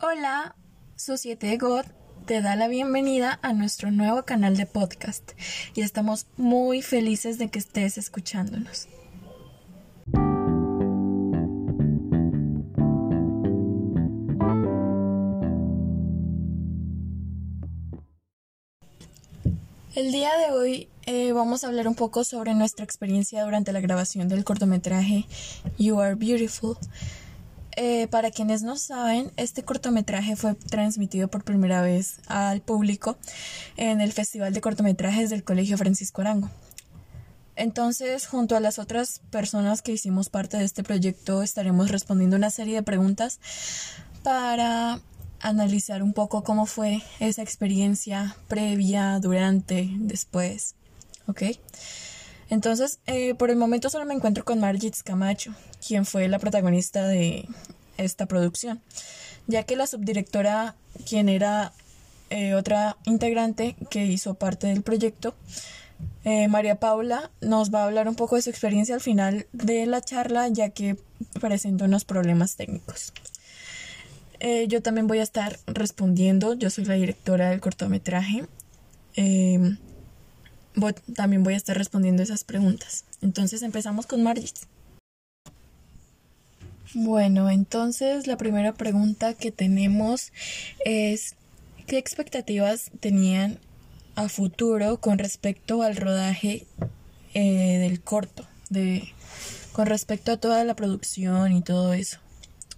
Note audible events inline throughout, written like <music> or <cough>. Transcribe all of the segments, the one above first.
Hola, Societe God te da la bienvenida a nuestro nuevo canal de podcast y estamos muy felices de que estés escuchándonos. El día de hoy eh, vamos a hablar un poco sobre nuestra experiencia durante la grabación del cortometraje You Are Beautiful. Eh, para quienes no saben, este cortometraje fue transmitido por primera vez al público en el Festival de Cortometrajes del Colegio Francisco Arango. Entonces, junto a las otras personas que hicimos parte de este proyecto, estaremos respondiendo una serie de preguntas para analizar un poco cómo fue esa experiencia previa, durante, después. ¿Ok? Entonces, eh, por el momento solo me encuentro con Margit Camacho, quien fue la protagonista de esta producción, ya que la subdirectora, quien era eh, otra integrante que hizo parte del proyecto, eh, María Paula, nos va a hablar un poco de su experiencia al final de la charla, ya que presentó unos problemas técnicos. Eh, yo también voy a estar respondiendo. Yo soy la directora del cortometraje. También voy a estar respondiendo esas preguntas. Entonces empezamos con Margit. Bueno, entonces la primera pregunta que tenemos es ¿qué expectativas tenían a futuro con respecto al rodaje eh, del corto? De, con respecto a toda la producción y todo eso.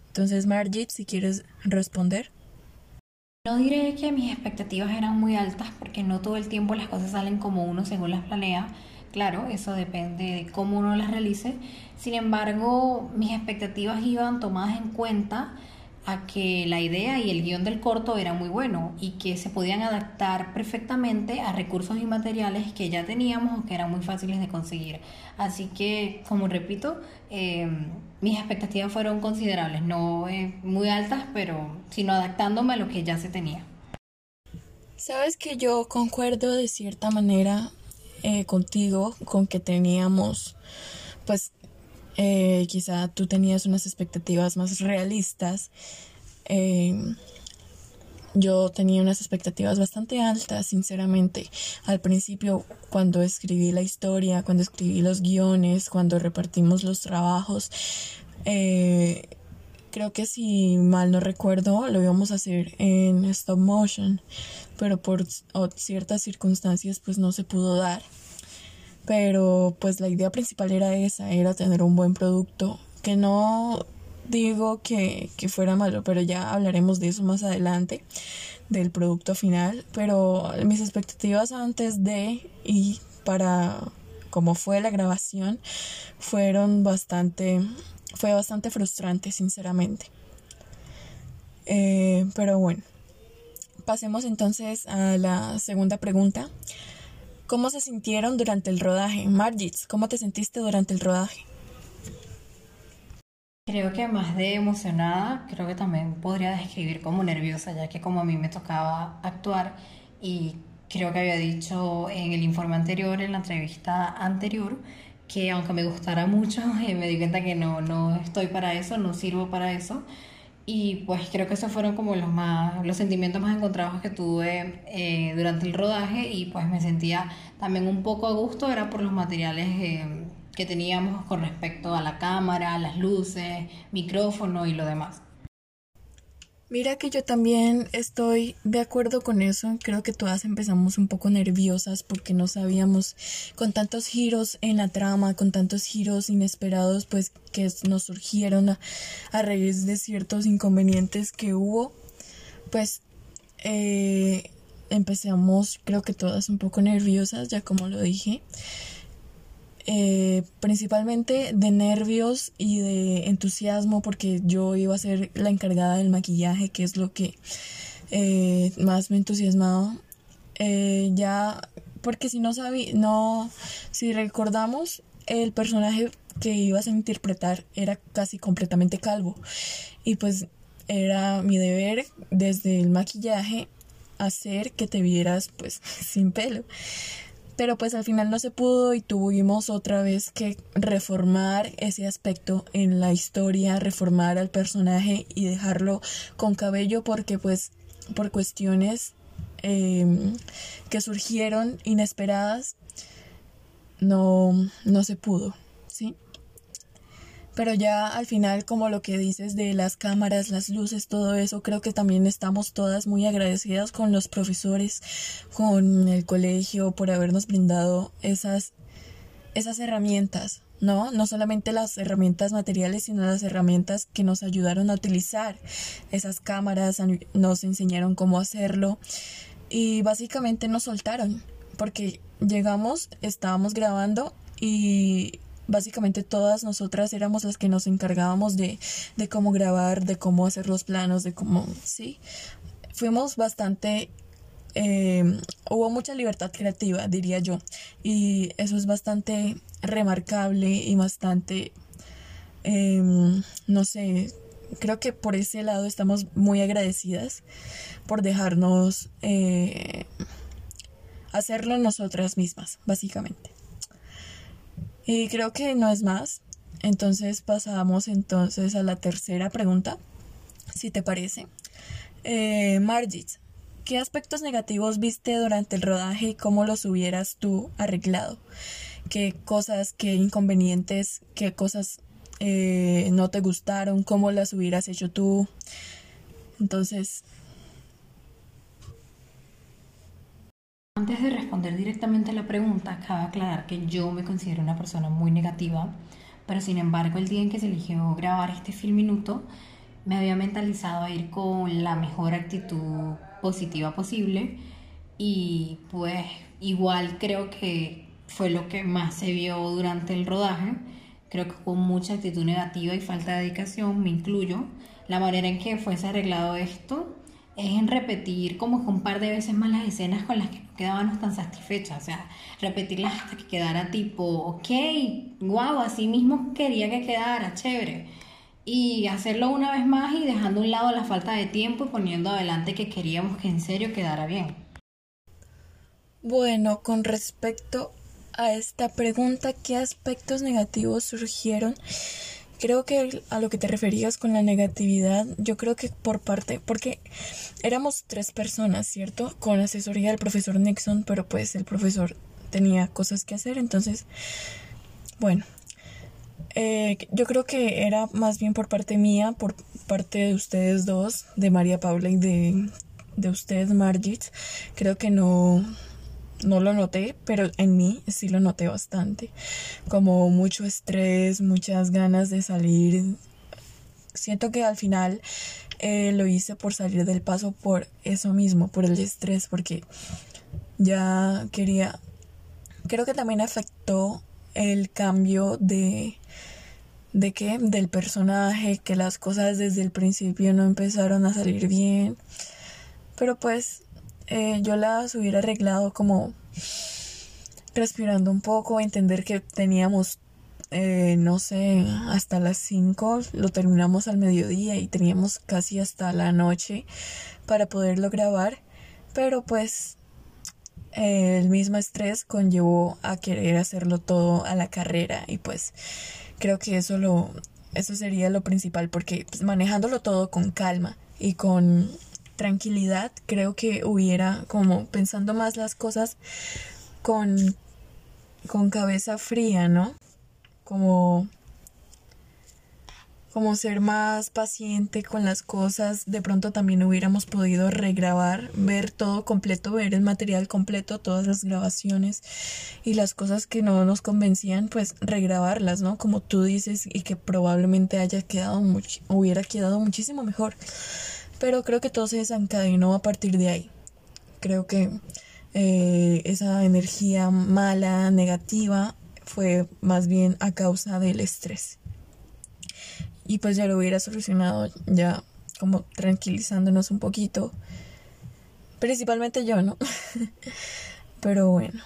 Entonces, Margit, si quieres responder. No diré que mis expectativas eran muy altas porque no todo el tiempo las cosas salen como uno según las planea. Claro, eso depende de cómo uno las realice. Sin embargo, mis expectativas iban tomadas en cuenta a que la idea y el guion del corto era muy bueno y que se podían adaptar perfectamente a recursos y materiales que ya teníamos o que eran muy fáciles de conseguir. Así que, como repito, em, mis expectativas fueron considerables, no eh, muy altas, pero sino adaptándome a lo que ya se tenía. Sabes que yo concuerdo de cierta manera eh, contigo con que teníamos pues eh, quizá tú tenías unas expectativas más realistas. Eh, yo tenía unas expectativas bastante altas, sinceramente. Al principio, cuando escribí la historia, cuando escribí los guiones, cuando repartimos los trabajos, eh, creo que si mal no recuerdo, lo íbamos a hacer en stop motion, pero por ciertas circunstancias pues no se pudo dar pero pues la idea principal era esa, era tener un buen producto, que no digo que, que fuera malo, pero ya hablaremos de eso más adelante, del producto final, pero mis expectativas antes de y para como fue la grabación fueron bastante, fue bastante frustrante, sinceramente. Eh, pero bueno, pasemos entonces a la segunda pregunta. ¿Cómo se sintieron durante el rodaje? Margit, ¿cómo te sentiste durante el rodaje? Creo que más de emocionada, creo que también podría describir como nerviosa, ya que como a mí me tocaba actuar y creo que había dicho en el informe anterior, en la entrevista anterior, que aunque me gustara mucho, <laughs> eh, me di cuenta que no, no estoy para eso, no sirvo para eso. Y pues creo que esos fueron como los más, los sentimientos más encontrados que tuve eh, durante el rodaje y pues me sentía también un poco a gusto, era por los materiales eh, que teníamos con respecto a la cámara, las luces, micrófono y lo demás. Mira que yo también estoy de acuerdo con eso. Creo que todas empezamos un poco nerviosas porque no sabíamos con tantos giros en la trama, con tantos giros inesperados, pues que nos surgieron a, raíz de ciertos inconvenientes que hubo. Pues eh, empezamos, creo que todas un poco nerviosas, ya como lo dije. Eh, principalmente de nervios y de entusiasmo porque yo iba a ser la encargada del maquillaje, que es lo que eh, más me entusiasmaba. Eh, ya, porque si no sabía, no, si recordamos, el personaje que ibas a interpretar era casi completamente calvo y pues era mi deber desde el maquillaje hacer que te vieras pues <laughs> sin pelo pero pues al final no se pudo y tuvimos otra vez que reformar ese aspecto en la historia, reformar al personaje y dejarlo con cabello porque pues por cuestiones em, que surgieron inesperadas no, no se pudo. Pero ya al final, como lo que dices de las cámaras, las luces, todo eso, creo que también estamos todas muy agradecidas con los profesores, con el colegio, por habernos brindado esas, esas herramientas, ¿no? No solamente las herramientas materiales, sino las herramientas que nos ayudaron a utilizar esas cámaras, nos enseñaron cómo hacerlo y básicamente nos soltaron, porque llegamos, estábamos grabando y básicamente todas nosotras éramos las que nos encargábamos de, de cómo grabar, de cómo hacer los planos, de cómo, sí, fuimos bastante eh, hubo mucha libertad creativa, diría yo, y eso es bastante remarcable y bastante, em, no sé, creo que por ese lado estamos muy agradecidas por dejarnos eh, hacerlo nosotras mismas, básicamente. Y creo que no es más. Entonces pasamos entonces a la tercera pregunta, si te parece. Eh, Margit, ¿qué aspectos negativos viste durante el rodaje y cómo los hubieras tú arreglado? ¿Qué cosas, qué inconvenientes, qué cosas eh, no te gustaron? ¿Cómo las hubieras hecho tú? Entonces, Antes de responder directamente a la pregunta, cabe aclarar que yo me considero una persona muy negativa, pero sin embargo el día en que se eligió grabar este film minuto, me había mentalizado a ir con la mejor actitud positiva posible y pues igual creo que fue lo que más se vio durante el rodaje. Creo que con mucha actitud negativa y falta de dedicación, me incluyo, la manera en que fuese arreglado esto es en repetir como que un par de veces más las escenas con las que no quedábamos tan satisfechas, o sea, repetirlas hasta que quedara tipo, ok, wow, así mismo quería que quedara, chévere. Y hacerlo una vez más y dejando a un lado la falta de tiempo y poniendo adelante que queríamos que en serio quedara bien. Bueno, con respecto a esta pregunta, ¿qué aspectos negativos surgieron? Creo que a lo que te referías con la negatividad, yo creo que por parte, porque éramos tres personas, ¿cierto? Con asesoría del profesor Nixon, pero pues el profesor tenía cosas que hacer, entonces, bueno, eh, yo creo que era más bien por parte mía, por parte de ustedes dos, de María Paula y de, de usted, Margit, creo que no, no lo noté, pero en mí sí lo noté bastante. Como mucho estrés, muchas ganas de salir. Siento que al final eh, lo hice por salir del paso por eso mismo, por el estrés, porque ya quería... Creo que también afectó el cambio de... ¿De qué? Del personaje, que las cosas desde el principio no empezaron a salir bien. Pero pues eh, yo las hubiera arreglado como respirando un poco, entender que teníamos, eh, no sé, hasta las 5, lo terminamos al mediodía y teníamos casi hasta la noche para poderlo grabar, pero pues el mismo estrés conllevó a querer hacerlo todo a la carrera y pues creo que eso lo eso sería lo principal porque pues, manejándolo todo con calma y con tranquilidad, creo que hubiera como pensando más las cosas con, con cabeza fría, ¿no? Como como ser más paciente con las cosas, de pronto también hubiéramos podido regrabar, ver todo completo, ver el material completo, todas las grabaciones y las cosas que no nos convencían, pues regrabarlas, ¿no? Como tú dices y que probablemente haya quedado hubiera quedado muchísimo mejor pero creo que todo se desencadenó a partir de ahí. Creo que eh, esa energía mala, negativa, fue más bien a causa del estrés. Y pues ya lo hubiera solucionado ya como tranquilizándonos un poquito. Principalmente yo, ¿no? <laughs> Pero bueno.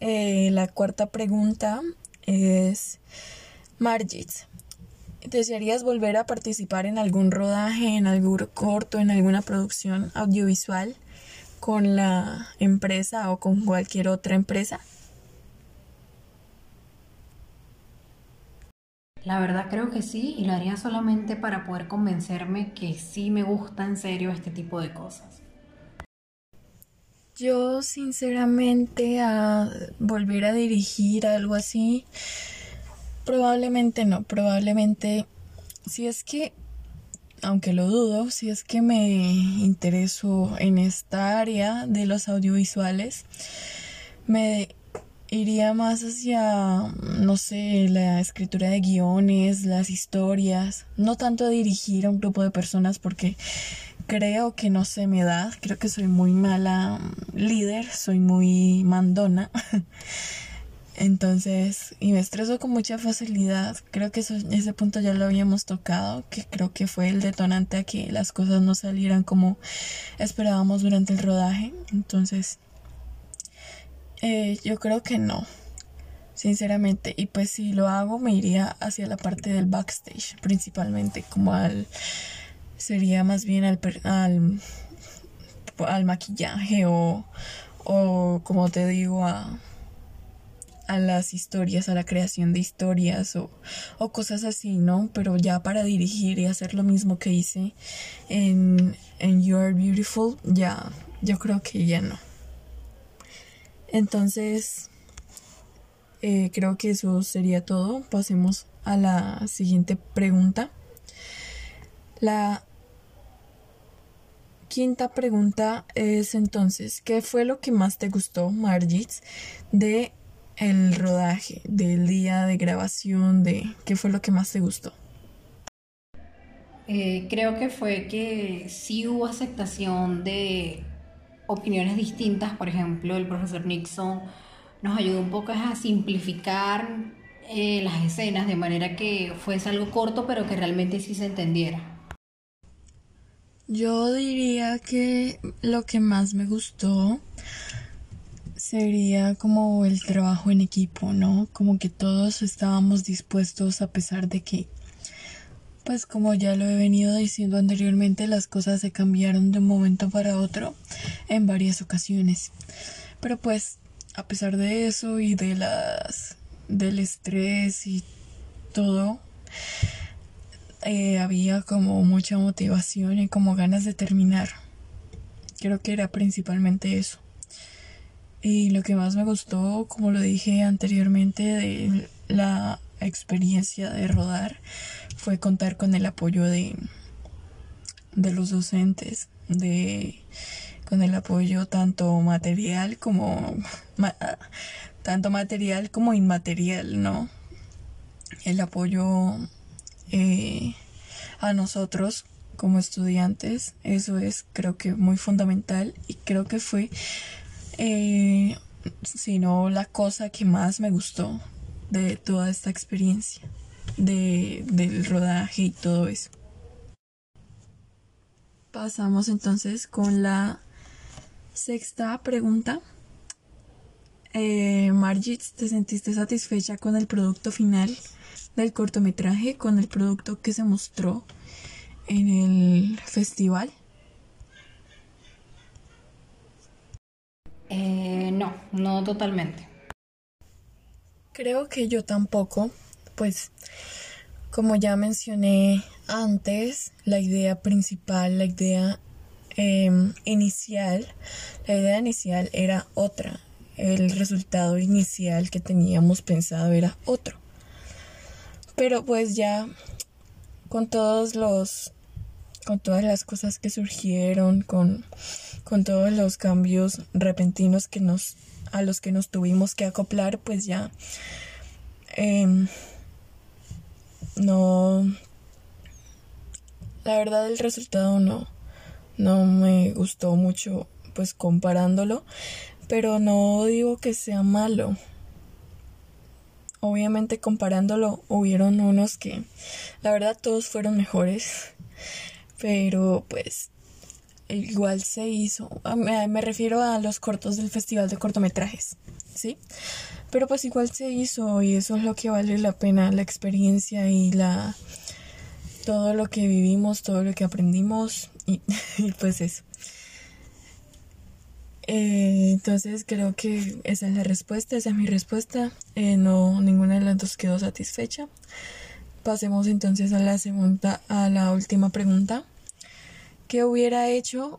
Eh, la cuarta pregunta es Margit. ¿Desearías volver a participar en algún rodaje, en algún corto, en alguna producción audiovisual? con la empresa o con cualquier otra empresa? La verdad creo que sí y lo haría solamente para poder convencerme que sí me gusta en serio este tipo de cosas. Yo sinceramente a volver a dirigir algo así, probablemente no, probablemente si es que, aunque lo dudo, si es que me intereso en esta área de los audiovisuales, me iría más hacia, no sé, la escritura de guiones, las historias, no tanto a dirigir a un grupo de personas porque creo que no se me da, creo que soy muy mala líder, soy muy mandona. <laughs> Entonces, y me estreso con mucha facilidad. Creo que eso, ese punto ya lo habíamos tocado, que creo que fue el detonante a que las cosas no salieran como esperábamos durante el rodaje. Entonces, eh, yo creo que no, sinceramente. Y pues si lo hago, me iría hacia la parte del backstage, principalmente, como al. Sería más bien al, al, al maquillaje o, o, como te digo, a, a las historias, a la creación de historias o, cosas así, ¿no? Pero ya para dirigir y hacer lo mismo que hice en, en You Are Beautiful, ya, yo creo que ya no. Entonces, eh, creo que eso sería todo. Pasemos a la siguiente pregunta. La quinta pregunta es entonces, ¿qué fue lo que más te gustó, Margit, de el rodaje, del día de grabación, de qué fue lo que más te gustó? Eh, creo que fue que sí hubo aceptación de opiniones distintas. Por ejemplo, el profesor Nixon nos ayudó un poco a simplificar eh, las escenas de manera que fuese algo corto, pero que realmente sí se entendiera. Yo diría que lo que más me gustó sería como el trabajo en equipo, ¿no? Como que todos estábamos dispuestos a pesar de que pues como ya lo he venido diciendo anteriormente, las cosas se cambiaron de un momento para otro en varias ocasiones. Pero pues, a pesar de eso y de las del estrés y todo, eh, había como mucha motivación y como ganas de terminar. Creo que era principalmente eso. Y lo que más me gustó, como lo dije anteriormente, de la experiencia de rodar fue contar con el apoyo de, de los docentes, de con el apoyo tanto material como tanto material como inmaterial, ¿no? El apoyo eh, a nosotros como estudiantes, eso es creo que muy fundamental y creo que fue eh, si no la cosa que más me gustó de toda esta experiencia de, del rodaje y todo eso. Pasamos entonces con la sexta pregunta. Eh, Margit, ¿te sentiste satisfecha con el producto final del cortometraje, con el producto que se mostró en el festival? Eh, no, totalmente. Creo que yo tampoco, pues como ya mencioné antes, la idea principal, la idea em, inicial, la idea inicial era otra, el resultado inicial que teníamos pensado era otro. Pero pues ya con todos los con todas las cosas que surgieron, con, con todos los cambios repentinos que nos a los que nos tuvimos que acoplar, pues ya em, no la verdad el resultado no no me gustó mucho pues comparándolo pero no digo que sea malo. Obviamente comparándolo hubieron unos que la verdad todos fueron mejores pero pues igual se hizo me, refiero a los cortos del festival de cortometrajes sí pero pues igual se hizo y eso es lo que vale la pena, la experiencia y la todo lo que vivimos, todo lo que aprendimos y, <laughs> pues eso. Eh, entonces creo que esa es la respuesta, esa es mi respuesta. Eh, no, ninguna de las dos quedó satisfecha. Pasemos entonces a la segunda, a la última pregunta. ¿Qué hubiera hecho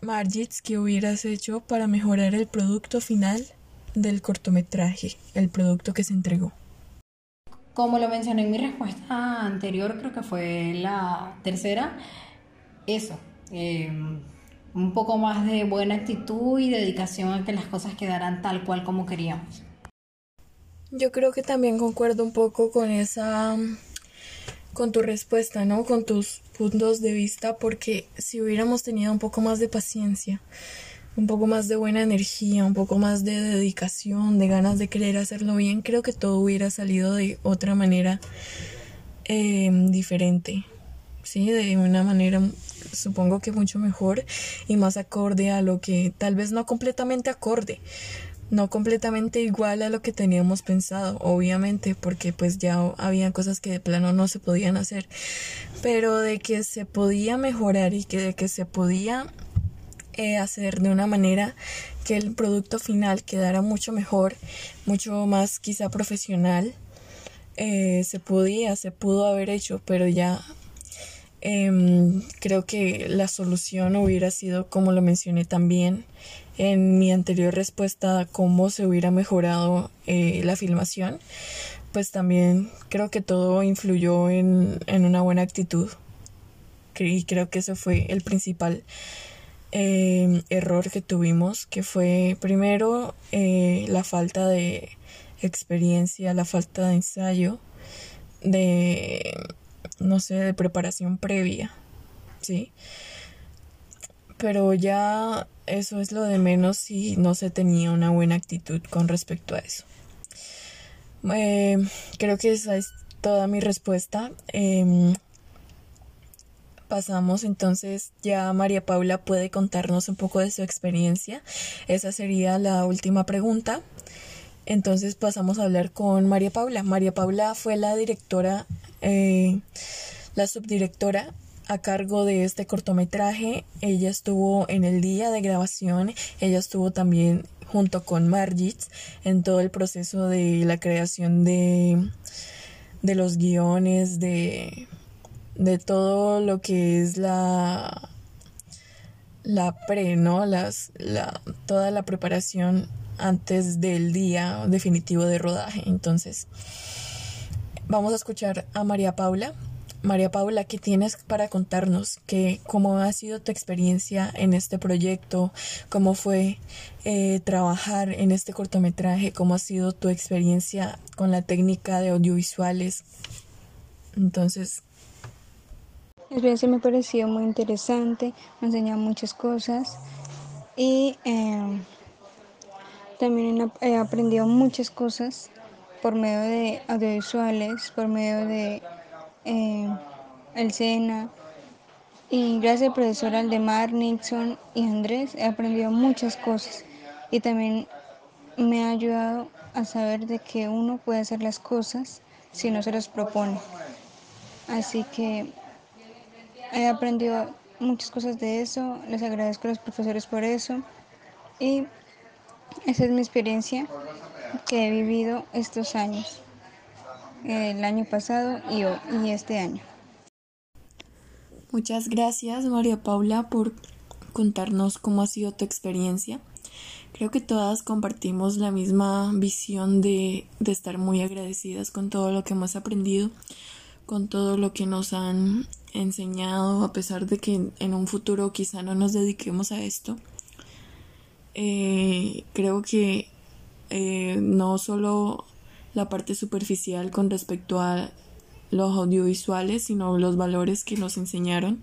Margits, qué hubieras hecho para mejorar el producto final del cortometraje, el producto que se entregó? Como lo mencioné en mi respuesta anterior, creo que fue la tercera, eso, em, un poco más de buena actitud y dedicación a que las cosas quedaran tal cual como queríamos. Yo creo que también concuerdo un poco con esa con tu respuesta, ¿no? Con tus puntos de vista porque si hubiéramos tenido un poco más de paciencia, un poco más de buena energía, un poco más de dedicación, de ganas de querer hacerlo bien, creo que todo hubiera salido de otra manera em, diferente, ¿sí? De una manera supongo que mucho mejor y más acorde a lo que tal vez no completamente acorde, no completamente igual a lo que teníamos pensado, obviamente, porque pues ya había cosas que de plano no se podían hacer, pero de que se podía mejorar y que de que se podía eh, hacer de una manera que el producto final quedara mucho mejor, mucho más quizá profesional. Eh, se podía, se pudo haber hecho, pero ya em, creo que la solución hubiera sido, como lo mencioné también en mi anterior respuesta, a cómo se hubiera mejorado eh, la filmación, pues también creo que todo influyó en, en una buena actitud. Y creo que eso fue el principal eh, error que tuvimos, que fue primero eh, la falta de experiencia, la falta de ensayo, de, no sé, de preparación previa, ¿sí? Pero ya eso es lo de menos si no se tenía una buena actitud con respecto a eso. Eh, creo que esa es toda mi respuesta. Em, pasamos entonces ya María Paula puede contarnos un poco de su experiencia. Esa sería la última pregunta. Entonces pasamos a hablar con María Paula. María Paula fue la directora, eh, la subdirectora a cargo de este cortometraje. Ella estuvo en el día de grabación, ella estuvo también junto con Margit en todo el proceso de la creación de, de los guiones, de de todo lo que es la la pre, ¿no? Las, la, toda la preparación antes del día definitivo de rodaje. Entonces, vamos a escuchar a María Paula. María Paula, ¿qué tienes para contarnos? ¿Qué, ¿Cómo ha sido tu experiencia en este proyecto? ¿Cómo fue eh, trabajar en este cortometraje? ¿Cómo ha sido tu experiencia con la técnica de audiovisuales? Entonces, la experiencia me pareció muy interesante, me enseñó muchas cosas y em, también he aprendido muchas cosas por medio de audiovisuales, por medio de el SENA. Y gracias al profesor Aldemar, Nixon y Andrés he aprendido muchas cosas. Y también me ha ayudado a saber de que uno puede hacer las cosas si no se las propone. Así que He aprendido muchas cosas de eso, les agradezco a los profesores por eso. Y esa es mi experiencia que he vivido estos años, el año pasado y, este año. Muchas gracias María Paula por contarnos cómo ha sido tu experiencia. Creo que todas compartimos la misma visión de, de estar muy agradecidas con todo lo que hemos aprendido, con todo lo que nos han enseñado, a pesar de que en un futuro quizá no nos dediquemos a esto. Eh, creo que eh, no solo la parte superficial con respecto a los audiovisuales, sino los valores que nos enseñaron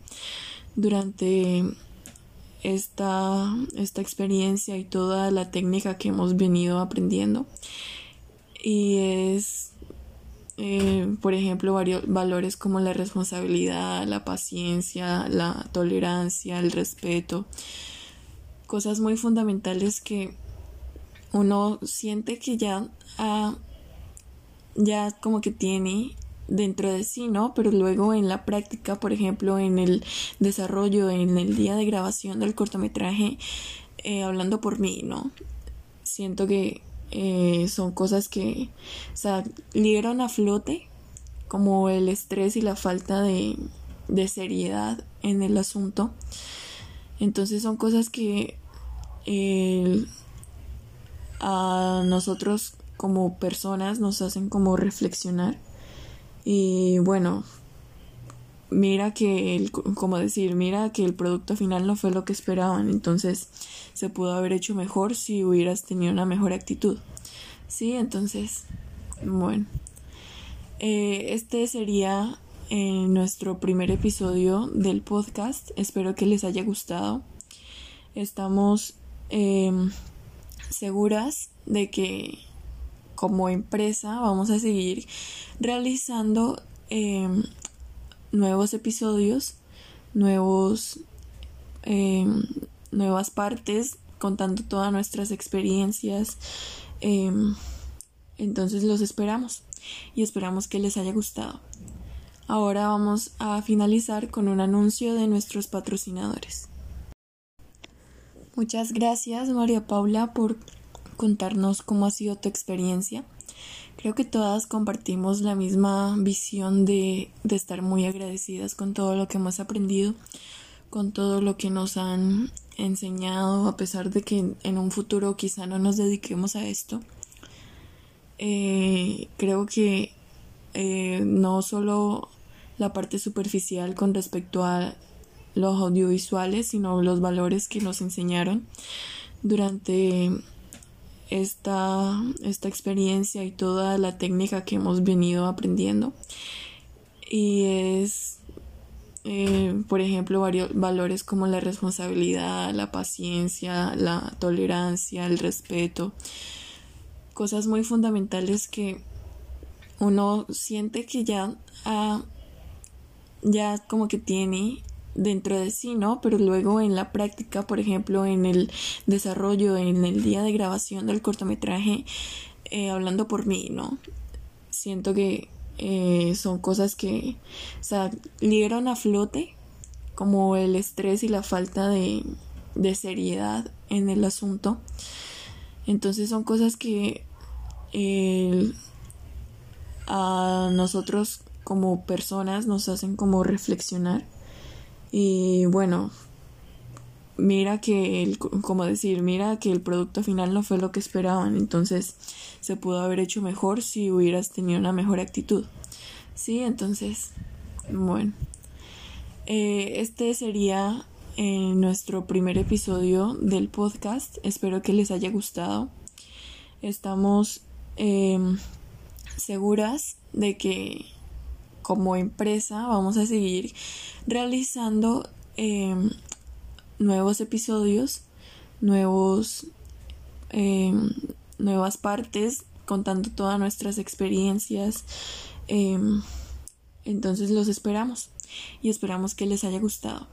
durante esta, esta experiencia y toda la técnica que hemos venido aprendiendo. Y es eh, por ejemplo, varios valores como la responsabilidad, la paciencia, la tolerancia, el respeto, cosas muy fundamentales que uno siente que ya ya como que tiene dentro de sí, ¿no? Pero luego en la práctica, por ejemplo, en el desarrollo, en el día de grabación del cortometraje, eh, hablando por mí, ¿no? Siento que eh, son cosas que salieron a flote, como el estrés y la falta de, de seriedad en el asunto. Entonces son cosas que a nosotros como personas nos hacen como reflexionar. Y bueno, mira que el, como decir, mira que el producto final no fue lo que esperaban, entonces se pudo haber hecho mejor si hubieras tenido una mejor actitud. Sí, entonces, bueno, eh, este sería eh, nuestro primer episodio del podcast. Espero que les haya gustado. Estamos em, seguras de que como empresa vamos a seguir realizando em, nuevos episodios, nuevos, em, nuevas partes, contando todas nuestras experiencias. Em, entonces los esperamos y esperamos que les haya gustado. Ahora vamos a finalizar con un anuncio de nuestros patrocinadores. Muchas gracias María Paula por contarnos cómo ha sido tu experiencia. Creo que todas compartimos la misma visión de, de estar muy agradecidas con todo lo que hemos aprendido, con todo lo que nos han enseñado, a pesar de que en un futuro quizá no nos dediquemos a esto. Eh, creo que eh, no solo la parte superficial con respecto a los audiovisuales, sino los valores que nos enseñaron durante esta, esta experiencia y toda la técnica que hemos venido aprendiendo. Y es, eh, por ejemplo, varios valores como la responsabilidad, la paciencia, la tolerancia, el respeto. Cosas muy fundamentales que uno siente que ya, ya como que tiene dentro de sí, ¿no? Pero luego en la práctica, por ejemplo, en el desarrollo, en el día de grabación del cortometraje, eh, hablando por mí, ¿no? Siento que eh, son cosas que salieron a flote, como el estrés y la falta de, de seriedad en el asunto. Entonces son cosas que a nosotros como personas nos hacen como reflexionar y bueno, mira que el, como decir, mira que el producto final no fue lo que esperaban, entonces se pudo haber hecho mejor si hubieras tenido una mejor actitud. Sí, entonces, bueno, eh, este sería eh, nuestro primer episodio del podcast. Espero que les haya gustado. Estamos em, seguras de que como empresa vamos a seguir realizando em, nuevos episodios, nuevos, em, nuevas partes, contando todas nuestras experiencias. Em, entonces los esperamos y esperamos que les haya gustado.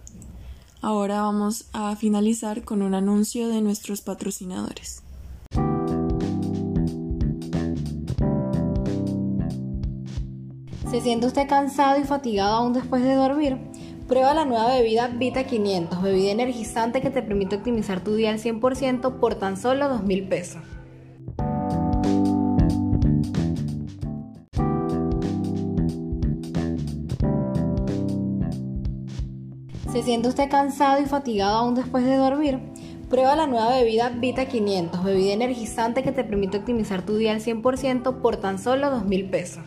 Ahora vamos a finalizar con un anuncio de nuestros patrocinadores. ¿Se siente usted cansado y fatigado aún después de dormir? Prueba la nueva bebida Vita 500, bebida energizante que te permite optimizar tu día al 100% por tan solo 2 mil pesos. ¿Se siente usted cansado y fatigado aún después de dormir? Prueba la nueva bebida Vita 500, bebida energizante que te permite optimizar tu día al 100% por tan solo 2 mil pesos.